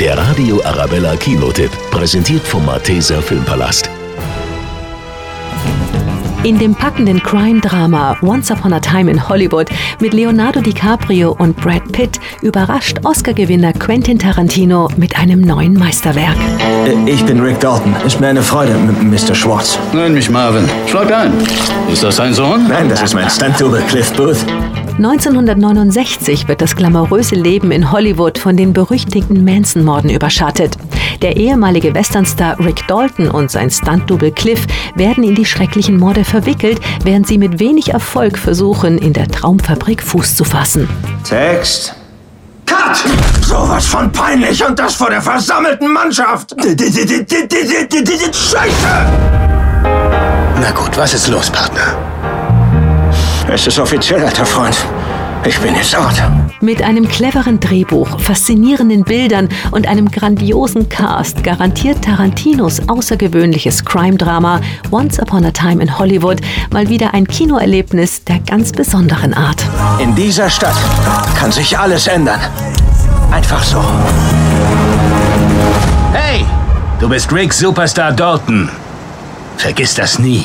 Der Radio Arabella Kinotipp, präsentiert vom Malteser Filmpalast. In dem packenden Crime-Drama Once Upon a Time in Hollywood mit Leonardo DiCaprio und Brad Pitt überrascht Oscar-Gewinner Quentin Tarantino mit einem neuen Meisterwerk. Äh, ich bin Rick Dalton. Ist mir eine Freude, Mr. Schwartz. Nenn mich Marvin. Schlag ein. Ist das dein Sohn? Nein, das ist mein Stunt-Double Cliff Booth. 1969 wird das glamouröse Leben in Hollywood von den berüchtigten Manson-Morden überschattet. Der ehemalige Westernstar Rick Dalton und sein Stunt-Double Cliff werden in die schrecklichen Morde verwickelt, während sie mit wenig Erfolg versuchen, in der Traumfabrik Fuß zu fassen. Text. Cut! Sowas von peinlich und das vor der versammelten Mannschaft! Scheiße! Na gut, was ist los, Partner? Es ist offiziell, alter Freund. Ich bin jetzt out. Mit einem cleveren Drehbuch, faszinierenden Bildern und einem grandiosen Cast garantiert Tarantinos außergewöhnliches Crime-Drama Once Upon a Time in Hollywood mal wieder ein Kinoerlebnis der ganz besonderen Art. In dieser Stadt kann sich alles ändern. Einfach so. Hey, du bist Rick Superstar Dalton. Vergiss das nie.